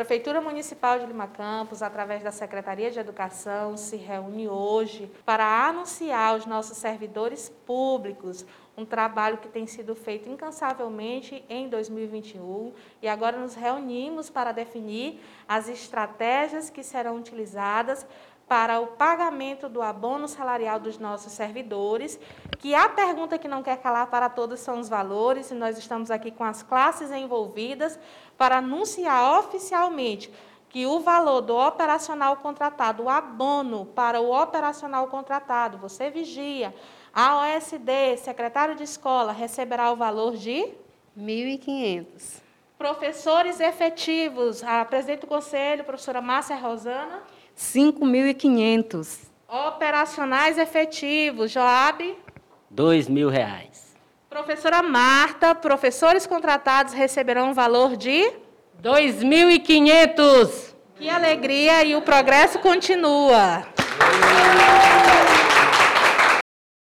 Prefeitura Municipal de Lima Campos, através da Secretaria de Educação, se reúne hoje para anunciar aos nossos servidores públicos um trabalho que tem sido feito incansavelmente em 2021 e agora nos reunimos para definir as estratégias que serão utilizadas para o pagamento do abono salarial dos nossos servidores, que a pergunta que não quer calar para todos são os valores, e nós estamos aqui com as classes envolvidas para anunciar oficialmente que o valor do operacional contratado, o abono para o operacional contratado, você vigia, a OSD, secretário de escola, receberá o valor de? 1.500. Professores efetivos, a presidente do conselho, professora Márcia Rosana. 5.500. Operacionais efetivos, Joab? Dois mil reais. Professora Marta, professores contratados receberão um valor de? Dois mil e quinhentos. Que alegria e o progresso continua.